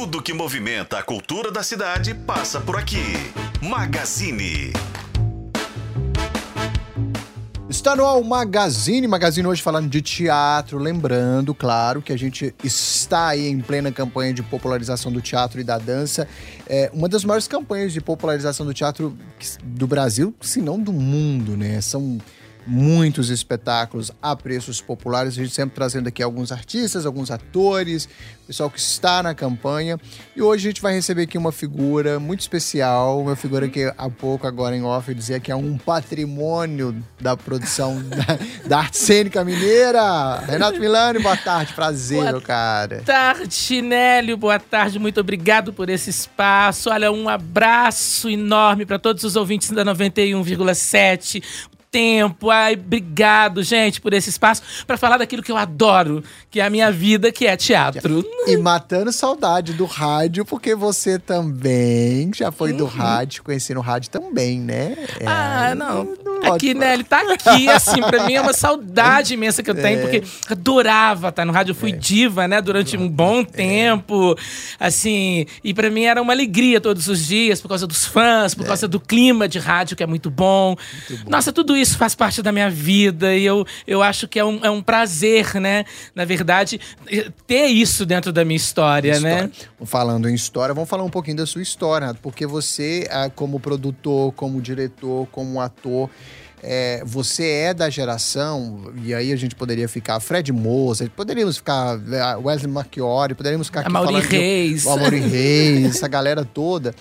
Tudo que movimenta a cultura da cidade passa por aqui. Magazine. Está no ar o Magazine, Magazine hoje falando de teatro, lembrando, claro, que a gente está aí em plena campanha de popularização do teatro e da dança. É uma das maiores campanhas de popularização do teatro do Brasil, se não do mundo, né? São muitos espetáculos a preços populares. A gente sempre trazendo aqui alguns artistas, alguns atores, pessoal que está na campanha. E hoje a gente vai receber aqui uma figura muito especial, uma figura que há pouco, agora em off, eu dizia que é um patrimônio da produção da, da arte cênica mineira. Renato Milani, boa tarde, prazer, boa meu cara. Boa tarde, Nélio, boa tarde, muito obrigado por esse espaço. Olha, um abraço enorme para todos os ouvintes da 91,7 tempo. Ai, obrigado, gente, por esse espaço para falar daquilo que eu adoro, que é a minha vida, que é teatro. E matando saudade do rádio, porque você também já foi do uhum. rádio, conheci no rádio também, né? É, ah, não. aqui, né? Ele tá aqui, assim, pra mim é uma saudade imensa que eu tenho, é. porque adorava estar no rádio. Eu fui é. diva, né, durante um bom é. tempo, assim, e para mim era uma alegria todos os dias, por causa dos fãs, por é. causa do clima de rádio, que é muito bom. muito bom. Nossa, tudo isso faz parte da minha vida e eu, eu acho que é um, é um prazer, né? Na verdade, ter isso dentro da minha história, história, né? Falando em história, vamos falar um pouquinho da sua história, porque você, ah, como produtor, como diretor, como ator, é, você é da geração, e aí a gente poderia ficar Fred Moser, poderíamos ficar é, Wesley Marchiori, poderíamos ficar aqui a Mauri Reis. De, Reis, essa galera toda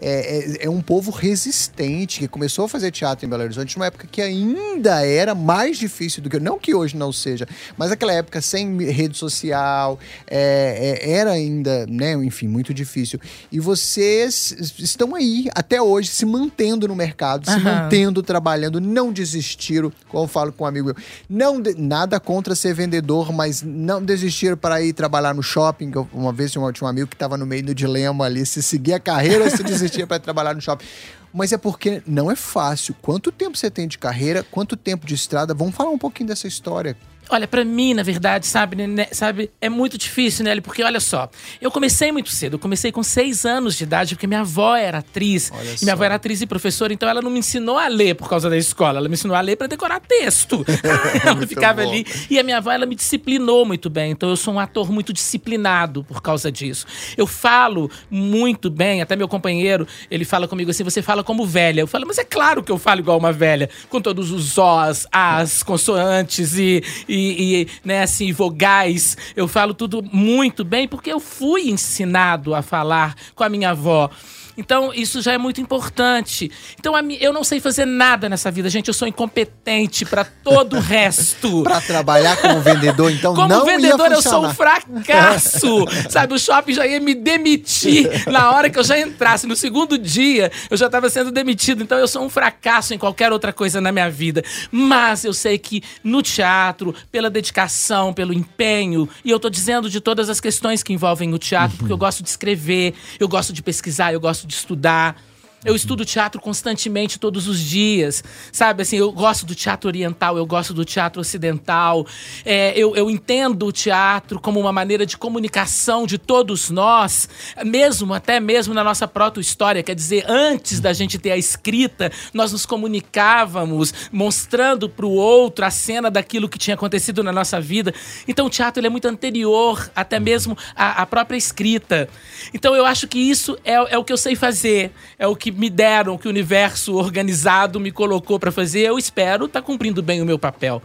é, é, é, um povo resistente que começou a fazer teatro em Belo Horizonte numa época que ainda era mais difícil do que. Não que hoje não seja, mas aquela época sem rede social, é, é, era ainda, né, enfim, muito difícil. E vocês estão aí até hoje se mantendo no mercado, se mantendo trabalhando, não desistiram, como eu falo com um amigo meu, não de, nada contra ser vendedor, mas não desistiram para ir trabalhar no shopping. Uma vez tinha um, tinha um amigo que estava no meio do dilema ali, se seguir a carreira ou se desistir para trabalhar no shopping. Mas é porque não é fácil. Quanto tempo você tem de carreira? Quanto tempo de estrada? Vamos falar um pouquinho dessa história. Olha, para mim, na verdade, sabe, né, sabe, é muito difícil, né? Porque olha só, eu comecei muito cedo. Eu comecei com seis anos de idade, porque minha avó era atriz. E minha avó era atriz e professora, então ela não me ensinou a ler por causa da escola. Ela me ensinou a ler para decorar texto. ela ficava bom. ali. E a minha avó, ela me disciplinou muito bem. Então eu sou um ator muito disciplinado por causa disso. Eu falo muito bem, até meu companheiro, ele fala comigo assim: você fala como velha. Eu falo, mas é claro que eu falo igual uma velha, com todos os os, as, consoantes e e, e né, assim, vogais. Eu falo tudo muito bem porque eu fui ensinado a falar com a minha avó. Então, isso já é muito importante. Então, eu não sei fazer nada nessa vida, gente. Eu sou incompetente para todo o resto. para trabalhar como vendedor, então como não vendedor, eu sou um fracasso. Sabe, o shopping já ia me demitir na hora que eu já entrasse. No segundo dia, eu já estava sendo demitido. Então, eu sou um fracasso em qualquer outra coisa na minha vida. Mas eu sei que no teatro, pela dedicação, pelo empenho, e eu tô dizendo de todas as questões que envolvem o teatro, uhum. porque eu gosto de escrever, eu gosto de pesquisar, eu gosto de estudar. Eu estudo teatro constantemente, todos os dias, sabe? Assim, eu gosto do teatro oriental, eu gosto do teatro ocidental. É, eu, eu entendo o teatro como uma maneira de comunicação de todos nós, mesmo, até mesmo na nossa própria história. Quer dizer, antes da gente ter a escrita, nós nos comunicávamos, mostrando para o outro a cena daquilo que tinha acontecido na nossa vida. Então, o teatro é muito anterior, até mesmo à, à própria escrita. Então, eu acho que isso é, é o que eu sei fazer, é o que me deram, que o universo organizado me colocou para fazer, eu espero estar tá cumprindo bem o meu papel.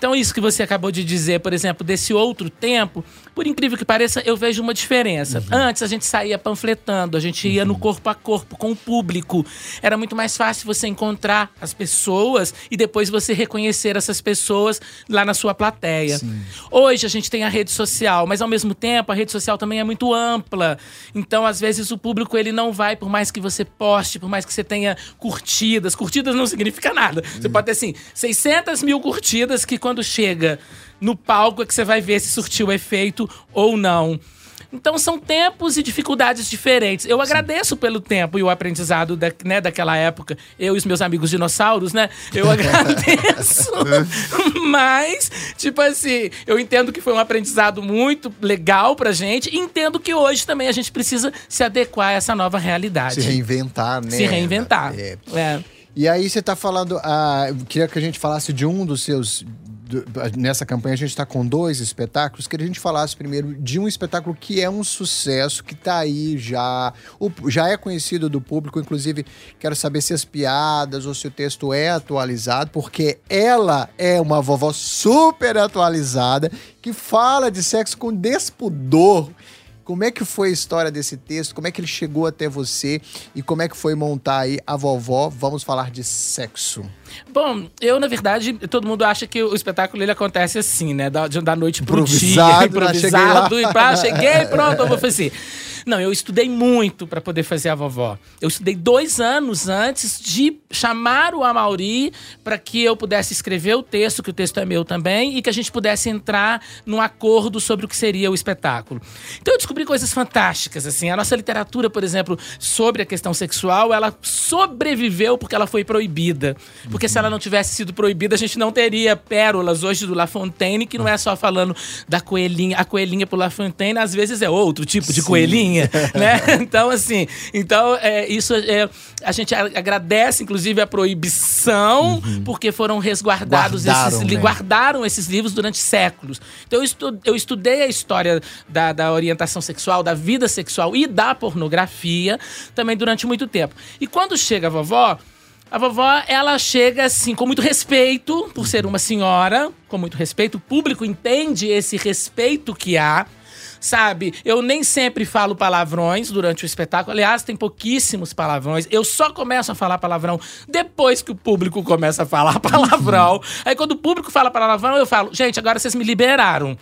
Então, isso que você acabou de dizer, por exemplo, desse outro tempo, por incrível que pareça, eu vejo uma diferença. Uhum. Antes a gente saía panfletando, a gente ia uhum. no corpo a corpo com o público. Era muito mais fácil você encontrar as pessoas e depois você reconhecer essas pessoas lá na sua plateia. Sim. Hoje a gente tem a rede social, mas ao mesmo tempo a rede social também é muito ampla. Então, às vezes o público ele não vai por mais que você poste, por mais que você tenha curtidas. Curtidas não significa nada. Uhum. Você pode ter assim 600 mil curtidas que quando chega no palco é que você vai ver se surtiu efeito ou não. Então são tempos e dificuldades diferentes. Eu agradeço pelo tempo e o aprendizado da, né, daquela época. Eu e os meus amigos dinossauros, né? Eu agradeço. Mas, tipo assim, eu entendo que foi um aprendizado muito legal pra gente. E entendo que hoje também a gente precisa se adequar a essa nova realidade. Se reinventar, né? Se reinventar. É. É. E aí você tá falando, ah, eu queria que a gente falasse de um dos seus. Nessa campanha a gente está com dois espetáculos. Queria que a gente falasse primeiro de um espetáculo que é um sucesso, que tá aí já. já é conhecido do público. Inclusive, quero saber se as piadas ou se o texto é atualizado, porque ela é uma vovó super atualizada que fala de sexo com despudor. Como é que foi a história desse texto? Como é que ele chegou até você? E como é que foi montar aí a vovó? Vamos falar de sexo. Bom, eu, na verdade, todo mundo acha que o espetáculo ele acontece assim, né? Da, da noite pro Improvisado, dia? Cheguei improvisado, lá. e pá, cheguei, pronto, eu vou fazer. Não, eu estudei muito para poder fazer a vovó. Eu estudei dois anos antes de chamar o Amauri para que eu pudesse escrever o texto, que o texto é meu também, e que a gente pudesse entrar num acordo sobre o que seria o espetáculo. Então eu descobri coisas fantásticas, assim. A nossa literatura, por exemplo, sobre a questão sexual, ela sobreviveu porque ela foi proibida. Porque se ela não tivesse sido proibida, a gente não teria pérolas hoje do La Fontaine, que não é só falando da coelhinha. A coelhinha pro La Fontaine, às vezes, é outro tipo de Sim. coelhinha, né? Então, assim, então, é, isso é, a gente agradece, inclusive, a proibição, porque foram resguardados Guardaram, esses, né? guardaram esses livros durante séculos. Então, eu, estu- eu estudei a história da, da orientação sexual, da vida sexual e da pornografia também durante muito tempo. E quando chega a vovó, a vovó, ela chega assim, com muito respeito, por ser uma senhora, com muito respeito. O público entende esse respeito que há. Sabe, eu nem sempre falo palavrões durante o espetáculo. Aliás, tem pouquíssimos palavrões. Eu só começo a falar palavrão depois que o público começa a falar palavrão. Aí, quando o público fala palavrão, eu falo, gente, agora vocês me liberaram.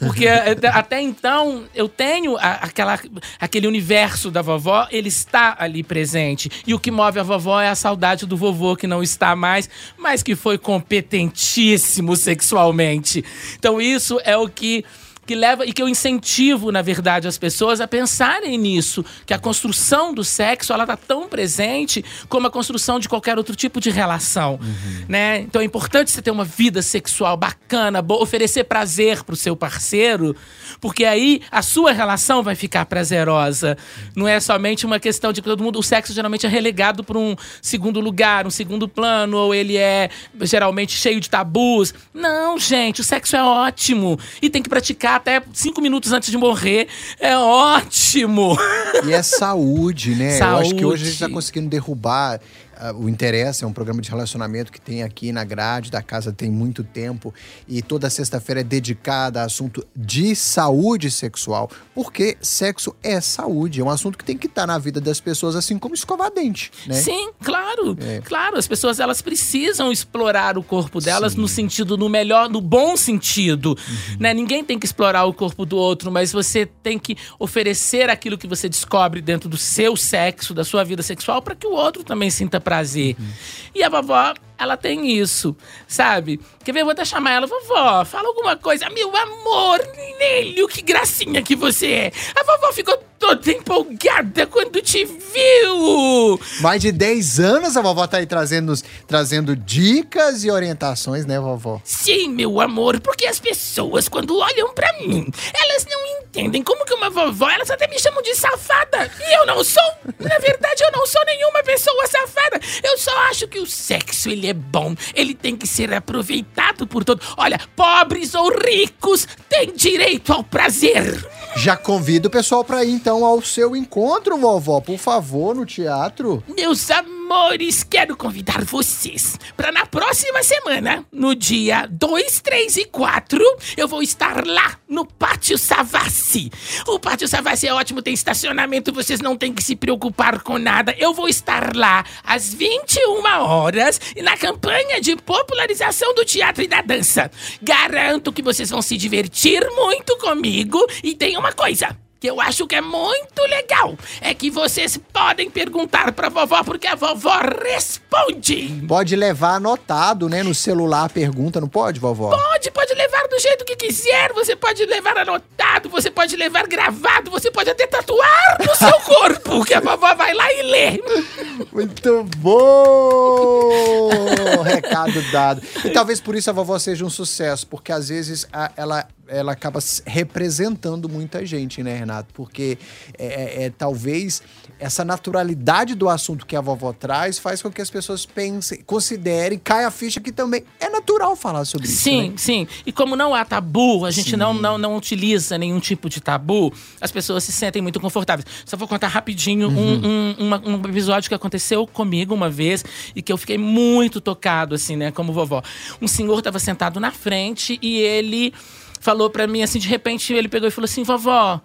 Porque eh, até então eu tenho a- aquela, aquele universo da vovó, ele está ali presente. E o que move a vovó é a saudade do vovô que não está mais, mas que foi competentíssimo sexualmente. Então isso é o que que leva e que eu incentivo, na verdade, as pessoas a pensarem nisso, que a construção do sexo ela tá tão presente como a construção de qualquer outro tipo de relação, né? Então é importante você ter uma vida sexual bacana, boa, oferecer prazer pro seu parceiro, porque aí a sua relação vai ficar prazerosa. Não é somente uma questão de que todo mundo, o sexo geralmente é relegado para um segundo lugar, um segundo plano, ou ele é geralmente cheio de tabus. Não, gente, o sexo é ótimo e tem que praticar até cinco minutos antes de morrer. É ótimo. E é saúde, né? Eu acho que hoje a gente está Saúde. conseguindo derrubar o Interessa, é um programa de relacionamento que tem aqui na grade da casa tem muito tempo e toda sexta-feira é dedicada a assunto de saúde sexual, porque sexo é saúde, é um assunto que tem que estar na vida das pessoas, assim como escovar dente, né? Sim, claro. É. Claro, as pessoas elas precisam explorar o corpo delas no sentido, no melhor, no bom sentido. Uhum. Né? Ninguém tem que explorar o corpo do outro, mas você tem que oferecer aquilo que você descobre dentro do seu sexo, da sua vida sexual, para que o outro também sinta prazer. Uhum. E a vovó, ela tem isso, sabe? Quer ver? Eu vou até chamar ela, vovó, fala alguma coisa. Meu amor, Nélio, que gracinha que você é. A vovó ficou toda empolgada quando te viu. Mais de 10 anos a vovó tá aí trazendo, trazendo dicas e orientações, né, vovó? Sim, meu amor, porque as pessoas, quando olham pra mim, elas não entendem como que uma vovó, elas até me chamam de safada. E eu não sou. Na verdade, eu não sou nenhuma pessoa safada. Eu só acho que o sexo, ele é bom. Ele tem que ser aproveitado por todos. Olha, pobres ou ricos têm direito ao prazer. Já convido o pessoal para ir então ao seu encontro, vovó, por favor, no teatro. Amores, quero convidar vocês para na próxima semana, no dia 2, 3 e 4, eu vou estar lá no Pátio Savassi. O Pátio Savassi é ótimo, tem estacionamento, vocês não têm que se preocupar com nada. Eu vou estar lá às 21 horas e na campanha de popularização do teatro e da dança. Garanto que vocês vão se divertir muito comigo e tem uma coisa. Que eu acho que é muito legal é que vocês podem perguntar pra vovó porque a vovó responde. Pode levar anotado, né? No celular a pergunta, não pode, vovó? Pode, pode levar do jeito que quiser, você pode levar anotado, você pode levar gravado, você pode até tatuar no seu corpo, que a vovó vai lá e lê. Muito bom! Recado dado. E talvez por isso a vovó seja um sucesso, porque às vezes a- ela, ela acaba representando muita gente, né, Renato? Porque é, é- é, talvez essa naturalidade do assunto que a vovó traz faz com que as pessoas pensem, considerem, caia a ficha que também é natural falar sobre isso. Sim, né? sim. E como não há tabu, a gente Sim. não, não, não utiliza nenhum tipo de tabu, as pessoas se sentem muito confortáveis. Só vou contar rapidinho um, um, uma- um episódio que aconteceu comigo uma vez e que eu fiquei muito tocado, assim, né, como vovó. Um senhor estava sentado na frente e ele falou pra mim, assim, de repente ele pegou e falou assim: vovó,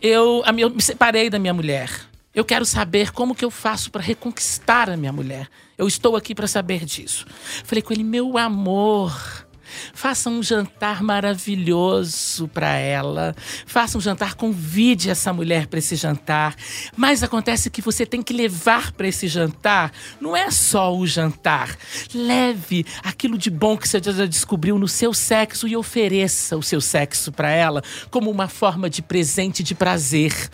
eu, a minha- eu me separei da minha mulher. Eu quero saber como que eu faço pra reconquistar a minha mulher. Eu estou aqui pra saber disso. Falei com ele, meu amor, faça um jantar maravilhoso pra ela. Faça um jantar, convide essa mulher pra esse jantar. Mas acontece que você tem que levar pra esse jantar. Não é só o jantar. Leve aquilo de bom que você já descobriu no seu sexo e ofereça o seu sexo pra ela como uma forma de presente de prazer.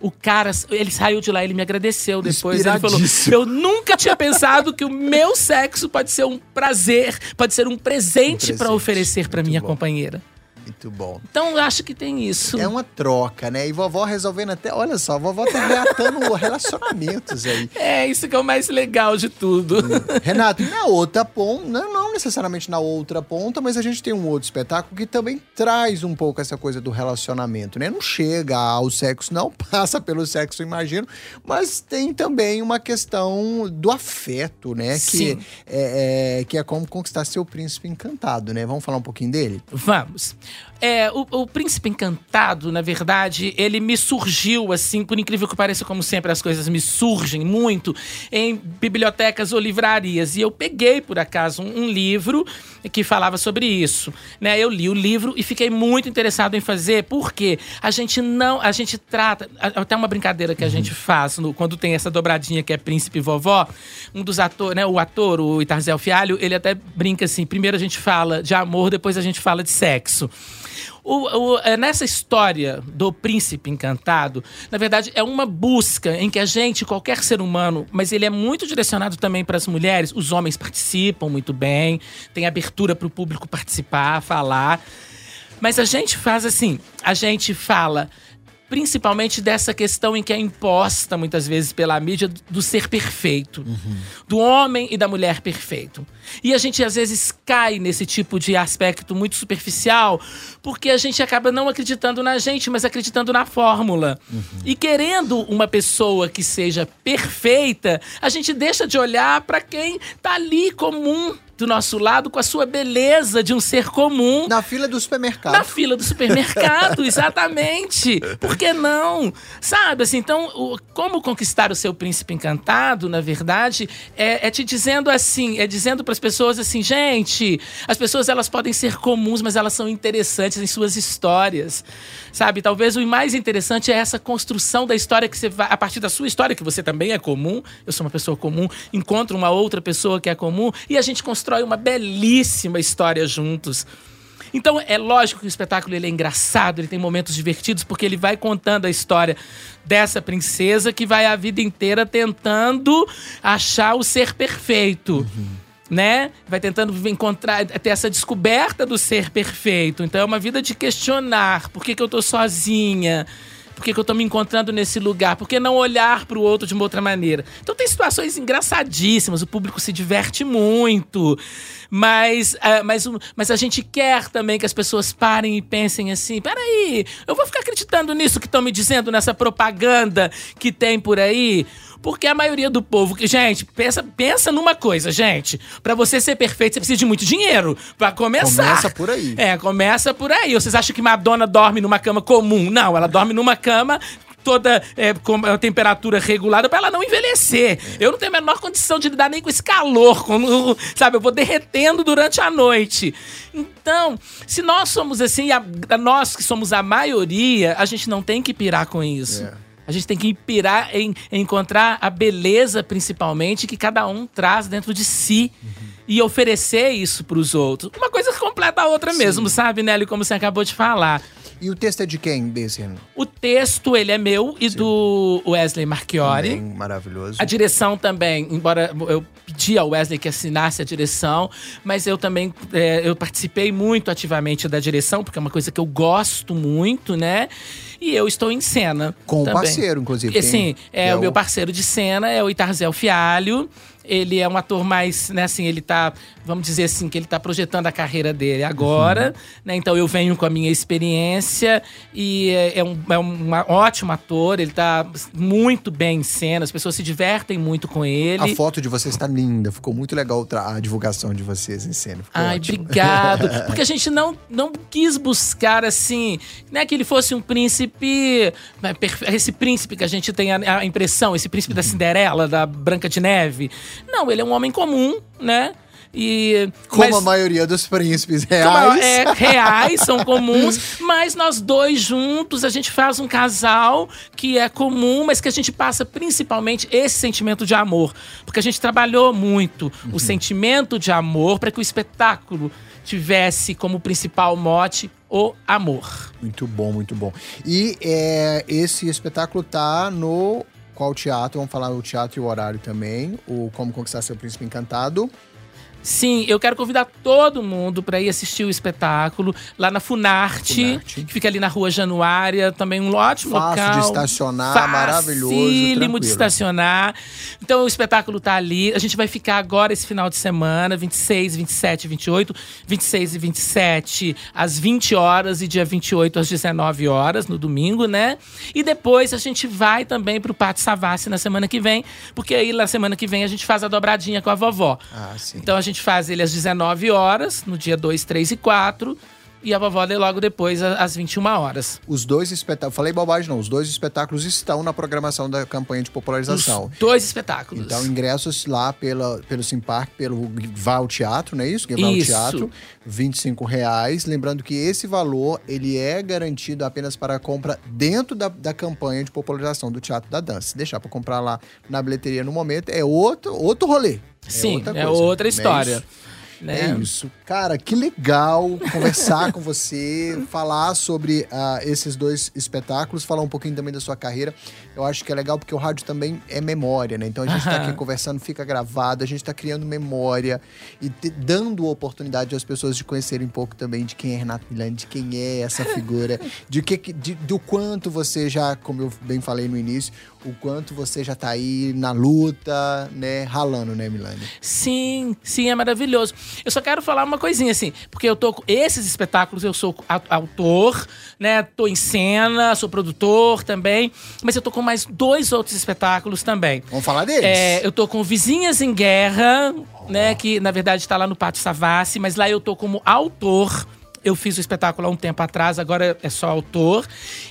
O cara, ele saiu de lá, ele me agradeceu depois. Ele falou. Eu nunca tinha pensado que o meu sexo pode ser um prazer, pode ser um presente, presente. pra oferecer pra Muito minha bom. companheira. Muito bom. Então eu acho que tem isso. É uma troca, né? E vovó resolvendo até. Olha só, vovó tá reatando relacionamentos aí. É isso que é o mais legal de tudo. Renato, e na outra ponta, não, não necessariamente na outra ponta, mas a gente tem um outro espetáculo que também traz um pouco essa coisa do relacionamento, né? Não chega ao sexo, não passa pelo sexo, imagino, mas tem também uma questão do afeto, né? Que Sim. é, é- que é como conquistar seu príncipe encantado, né? Vamos falar um pouquinho dele? Vamos. É, o, o Príncipe Encantado, na verdade, ele me surgiu, assim, por incrível que pareça, como sempre as coisas me surgem muito, em bibliotecas ou livrarias. E eu peguei, por acaso, um, um livro que falava sobre isso. Né? Eu li o livro e fiquei muito interessado em fazer, porque a gente não. A gente trata. Até uma brincadeira que a gente faz no- quando tem essa dobradinha que é Príncipe e Vovó. Um dos atores, né? O ator, o Itarzel Fialho, ele até brinca assim: primeiro a gente fala de amor, depois a gente fala de sexo. O- o- é, nessa história do príncipe encantado, na verdade, é uma busca em que a gente, qualquer ser humano, mas ele é muito direcionado também para as mulheres. Os homens participam muito bem, tem abertura para o público participar, falar. Mas a gente faz assim: a gente fala principalmente dessa questão em que é imposta muitas vezes pela mídia do- ser perfeito, do homem e da mulher perfeito. E a gente às vezes cai nesse tipo de aspecto muito superficial, porque a gente acaba não acreditando na gente, mas acreditando na fórmula. E querendo uma pessoa que seja perfeita, a gente deixa de olhar para quem tá ali comum do nosso lado com a sua beleza de um ser comum. Na fila do supermercado. Na fila do supermercado, exatamente. Por que não? Sabe, assim, então, o- como conquistar o seu príncipe encantado, na verdade, é, é te dizendo assim, é dizendo para as pessoas assim, gente, as pessoas elas podem ser comuns, mas elas são interessantes em suas histórias. Sabe, talvez o mais interessante é essa construção da história que você vai, a partir da sua história, que você também é comum, eu sou uma pessoa comum, encontro uma outra pessoa que é comum, e a gente constrói uma belíssima história juntos. Então, é lógico que o espetáculo ele é engraçado, ele tem momentos divertidos, porque ele vai contando a história dessa princesa que vai a vida inteira tentando achar o ser perfeito. Né? Vai tentando encontrar, ter essa descoberta do ser perfeito. Então é uma vida de questionar: por que, que eu tô sozinha? Por que, que eu tô me encontrando nesse lugar? Por que não olhar pro outro de uma outra maneira? Então tem situações engraçadíssimas, o público se diverte muito. Mas, ah, mas, o- mas a gente quer também que as pessoas parem e pensem assim: peraí, eu vou ficar acreditando nisso que estão me dizendo, nessa propaganda que tem por aí? Porque a maioria do povo, que gente, pensa, pensa numa coisa, gente. Pra você ser perfeito, você precisa de muito dinheiro Pra começar. Começa por aí. É, começa por aí. Vocês acham que Madonna dorme numa cama comum? Não, ela dorme numa cama toda é, com a temperatura regulada para ela não envelhecer. Eu não tenho a menor condição de lidar nem com esse calor, com, sabe? Eu vou derretendo durante a noite. Então, se nós somos assim, a, a nós que somos a maioria, a gente não tem que pirar com isso. É. A gente tem que pirar em, em encontrar a beleza, principalmente, que cada um traz dentro de si. E oferecer isso para os outros. Uma coisa completa a outra mesmo, sabe, Nelly? Como você acabou de falar. E o texto é de quem desse? O texto, ele é meu e do Wesley Marchiori. Também maravilhoso. A direção também, embora eu pedi ao Wesley que assinasse a direção, mas eu também é, eu participei muito ativamente da direção, porque é uma coisa que eu gosto muito, né? E eu estou em cena. Com o também. parceiro, inclusive. Sim, é, que o meu parceiro de cena, é o Itarzel Fialho. Ele é um ator mais, né, assim, ele tá, vamos dizer assim, que ele tá projetando a carreira dele agora, Uhum. né? Então eu venho com a minha experiência e é, é um, é um ótimo ator, ele tá muito bem em cena, as pessoas se divertem muito com ele. A foto de vocês está linda. Ficou muito legal a divulgação de vocês em cena. Ficou Ai, ótimo. obrigado. Porque a gente não, não quis buscar assim, né, que ele fosse um príncipe, né, esse príncipe que a gente tem a, a impressão, esse príncipe da Cinderela, da Branca de Neve. Não, ele é um homem comum, né? E Como mas- a maioria dos príncipes reais. é, reais, são comuns, mas nós dois juntos, a gente faz um casal que é comum, mas que a gente passa principalmente esse sentimento de amor. Porque a gente trabalhou muito o sentimento de amor para que o espetáculo tivesse como principal mote o amor. Muito bom, muito bom. E é, esse espetáculo tá no qual teatro? Vamos falar o teatro e o horário também. O Como Conquistar Seu Príncipe Encantado. Sim, eu quero convidar todo mundo para ir assistir o espetáculo lá na Funarte, Funarte. que fica ali na Rua Januária, também um ótimo Fácil local. de estacionar, maravilhoso, Facílimo tranquilo. de estacionar. Então o espetáculo tá ali. A gente vai ficar agora esse final de semana, 26, 27, 28, 26 e 27 às 20 horas e dia 28 às 19 horas no domingo, né? E depois a gente vai também pro Pátio Savassi na semana que vem, porque aí na semana que vem a gente faz a dobradinha com a vovó. Ah, sim. Então a gente faz ele às 19 horas, no dia 2, 3 e 4. E a vovó lê logo depois, às 21 horas. Os dois espetáculos. Falei bobagem, não. Os dois espetáculos estão na programação da campanha de popularização. Os dois espetáculos. Então, ingressos lá pela, pelo Simpark, pelo Vá ao Teatro, não é isso? Vá ao. Teatro, 25 reais. Lembrando que esse valor, ele é garantido apenas para a compra dentro da, da campanha de popularização do Teatro da Dança. Se deixar para comprar lá na bilheteria no momento, é outro, outro rolê. Sim, outra é outra é história. isso? Né? É isso. Cara, que legal conversar com você, falar sobre ah, esses dois espetáculos, falar um pouquinho também da sua carreira. Eu acho que é legal porque o rádio também é memória, né? Então a gente tá aqui conversando, fica gravado, a gente tá criando memória e te- dando oportunidade às pessoas de conhecerem um pouco também de quem é Renato Milani, de quem é essa figura, de que- de- do quanto você já, como eu bem falei no início, o quanto você já tá aí na luta, né? Ralando, né, Milani? Sim, sim, é maravilhoso. Eu só quero falar uma coisinha assim, porque eu tô com esses espetáculos, eu sou au- autor, né? Tô em cena, sou produtor também, mas eu tô com mais dois outros espetáculos também. Vamos falar deles? É, eu tô com Vizinhas em Guerra, né? Que na verdade tá lá no Pátio Savassi, mas lá eu tô como autor. Eu fiz o espetáculo há um tempo atrás, agora é só autor.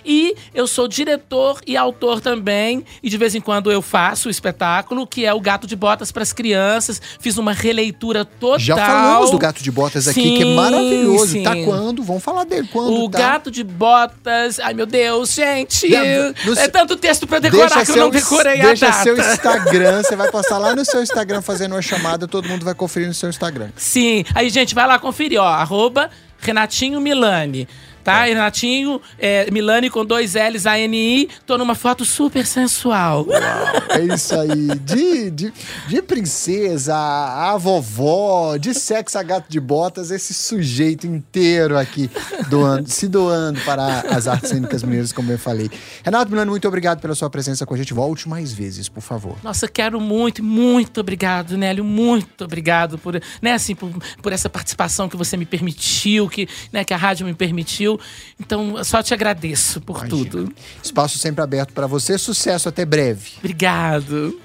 E eu sou diretor e autor também. E de vez em quando eu faço o espetáculo, que é o Gato de Botas para as Crianças. Fiz uma releitura total. Já falamos do Gato de Botas aqui, que é Sim, maravilhoso. sim. Tá quando? Vamos falar dele. Quando O tá? Gato de Botas. Ai, meu Deus, gente. Não, no- é tanto texto pra eu decorar que eu não decorei deixa a data. seu Instagram, você vai postar lá no seu Instagram fazendo uma chamada, todo mundo vai conferir no seu Instagram. Sim. Aí, gente, vai lá conferir, ó. Arroba Renatinho Milani. Tá? Renatinho é, Milani com dois L's, A-N-I. Tô numa foto super sensual. É isso aí. De, de, de princesa, a vovó, de sexo a gato de botas, esse sujeito inteiro aqui doando, se doando para as artes cênicas mineiras, como eu falei. Renato Milano, muito obrigado pela sua presença com a gente. Volte mais vezes, por favor. Nossa, quero muito, muito obrigado, Nélio. Muito obrigado por, né, assim, por, por essa participação que você me permitiu, que, né, que a rádio me permitiu. Então, só te agradeço por Imagina. tudo. Espaço sempre aberto para você. Sucesso, até breve. Obrigado.